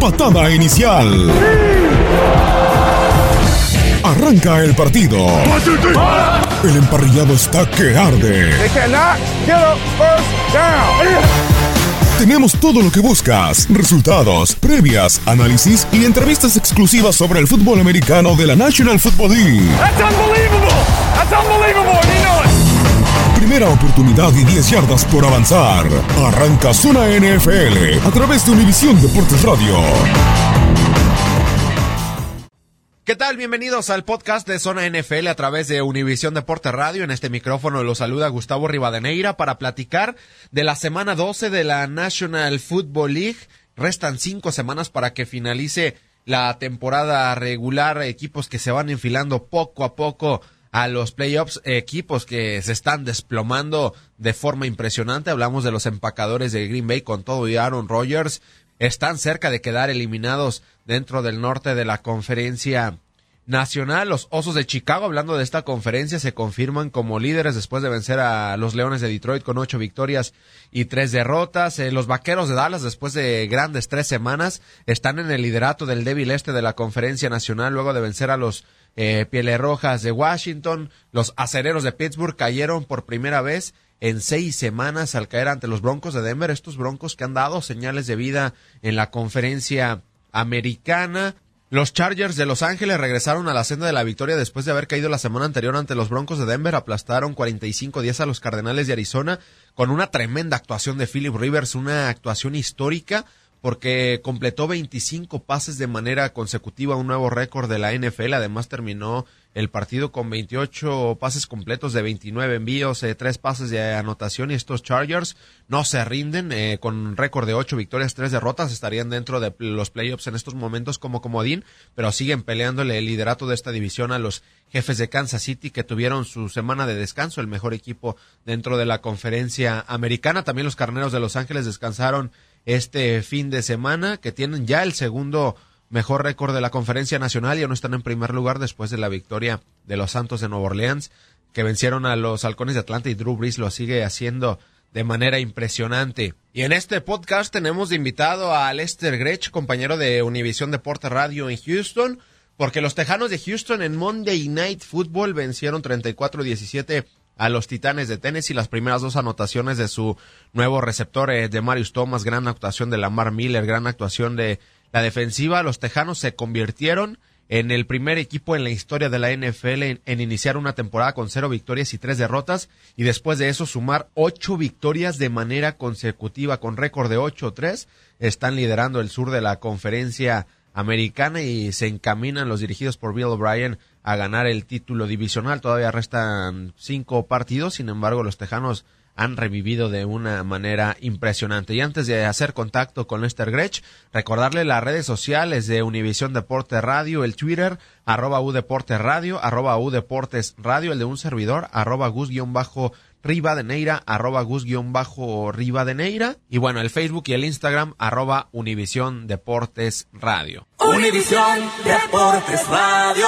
Patada inicial. Arranca el partido. El emparrillado está que arde. Tenemos todo lo que buscas, resultados, previas, análisis y entrevistas exclusivas sobre el fútbol americano de la National Football League. Primera oportunidad y 10 yardas por avanzar. Arranca Zona NFL a través de Univisión Deportes Radio. ¿Qué tal? Bienvenidos al podcast de Zona NFL a través de Univisión Deporte Radio. En este micrófono los saluda Gustavo Rivadeneira para platicar de la semana 12 de la National Football League. Restan cinco semanas para que finalice la temporada regular. Equipos que se van enfilando poco a poco a los playoffs, equipos que se están desplomando de forma impresionante. Hablamos de los empacadores de Green Bay con todo y Aaron Rodgers. Están cerca de quedar eliminados dentro del norte de la conferencia nacional. Los Osos de Chicago, hablando de esta conferencia, se confirman como líderes después de vencer a los Leones de Detroit con ocho victorias y tres derrotas. Eh, los Vaqueros de Dallas, después de grandes tres semanas, están en el liderato del débil este de la conferencia nacional luego de vencer a los eh, Pieles Rojas de Washington. Los Acereros de Pittsburgh cayeron por primera vez en seis semanas al caer ante los Broncos de Denver, estos Broncos que han dado señales de vida en la conferencia americana. Los Chargers de Los Ángeles regresaron a la senda de la victoria después de haber caído la semana anterior ante los Broncos de Denver, aplastaron 45-10 a los Cardenales de Arizona con una tremenda actuación de Philip Rivers, una actuación histórica porque completó 25 pases de manera consecutiva, un nuevo récord de la NFL. Además terminó el partido con 28 pases completos de 29 envíos, eh, tres pases de anotación y estos Chargers no se rinden eh, con un récord de 8 victorias, 3 derrotas. Estarían dentro de los playoffs en estos momentos como comodín, pero siguen peleándole el liderato de esta división a los jefes de Kansas City que tuvieron su semana de descanso, el mejor equipo dentro de la conferencia americana. También los carneros de Los Ángeles descansaron este fin de semana, que tienen ya el segundo mejor récord de la conferencia nacional, ya no están en primer lugar después de la victoria de los Santos de Nueva Orleans, que vencieron a los Halcones de Atlanta y Drew Brees lo sigue haciendo de manera impresionante. Y en este podcast tenemos de invitado a Lester Grech, compañero de Univisión Deporte Radio en Houston, porque los Tejanos de Houston en Monday Night Football vencieron 34-17 a los Titanes de Tennessee. Las primeras dos anotaciones de su nuevo receptor eh, de Marius Thomas, gran actuación de Lamar Miller, gran actuación de la defensiva. Los Tejanos se convirtieron en el primer equipo en la historia de la NFL en, iniciar una temporada con cero victorias y tres derrotas y después de eso sumar ocho victorias de manera consecutiva con récord de 8-3. Están liderando el sur de la conferencia americana y se encaminan los dirigidos por Bill O'Brien a ganar el título divisional. Todavía restan cinco partidos, sin embargo los Tejanos han revivido de una manera impresionante. Y antes de hacer contacto con Lester Grech, recordarle las redes sociales de Univisión Deporte Radio, el Twitter, arroba U Deporte Radio, arroba U Deportes Radio, el de un servidor, arroba Gus-Bajo Rivadeneira, arroba Gus-Rivadeneira. Y bueno, el Facebook y el Instagram, arroba Univisión Deportes Radio. Univisión Deportes Radio.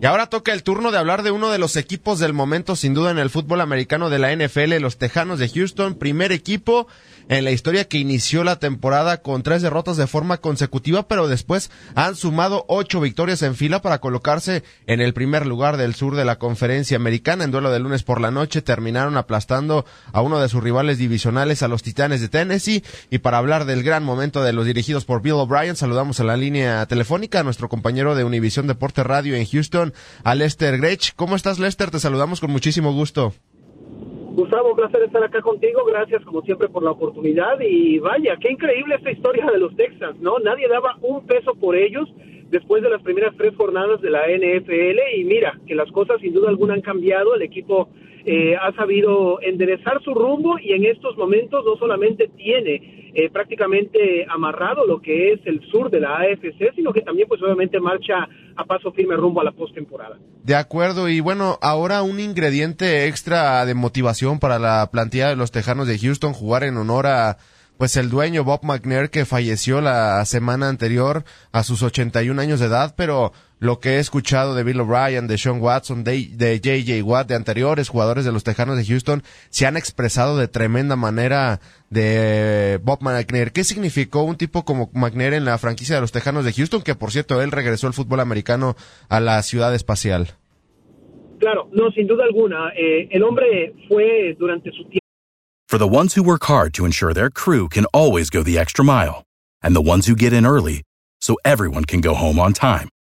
Y ahora toca el turno de hablar de uno de los equipos del momento, sin duda, en el fútbol americano de la NFL, los Tejanos de Houston, primer equipo en la historia que inició la temporada con tres derrotas de forma consecutiva, pero después han sumado ocho victorias en fila para colocarse en el primer lugar del sur de la conferencia americana. En duelo de lunes por la noche terminaron aplastando a uno de sus rivales divisionales, a los Titanes de Tennessee. Y para hablar del gran momento de los dirigidos por Bill O'Brien, saludamos a la línea telefónica a nuestro compañero de Univisión Deporte Radio en Houston, a Lester Grech. ¿Cómo estás, Lester? Te saludamos con muchísimo gusto. Gustavo, un placer estar acá contigo. Gracias, como siempre, por la oportunidad. Y vaya, qué increíble esta historia de los Texans, ¿no? Nadie daba un peso por ellos después de las primeras tres jornadas de la NFL. Y mira, que las cosas sin duda alguna han cambiado. El equipo eh, ha sabido enderezar su rumbo y en estos momentos no solamente tiene eh, prácticamente amarrado lo que es el sur de la AFC, sino que también pues obviamente marcha a paso firme rumbo a la postemporada. De acuerdo, y bueno, ahora un ingrediente extra de motivación para la plantilla de los Tejanos de Houston, jugar en honor a pues el dueño Bob McNair que falleció la semana anterior a sus 81 años de edad, pero lo que he escuchado de Bill O'Brien, de Sean Watson, de, de JJ Watt, de anteriores jugadores de los Tejanos de Houston, se han expresado de tremenda manera de Bob McNair. ¿Qué significó un tipo como McNair en la franquicia de los Tejanos de Houston? Que por cierto, él regresó al fútbol americano a la ciudad espacial. Claro, no, sin duda alguna. Eh, el hombre fue durante su tiempo For the ones who work hard to ensure their crew can always go the extra mile, and the ones who get in early so everyone can go home on time,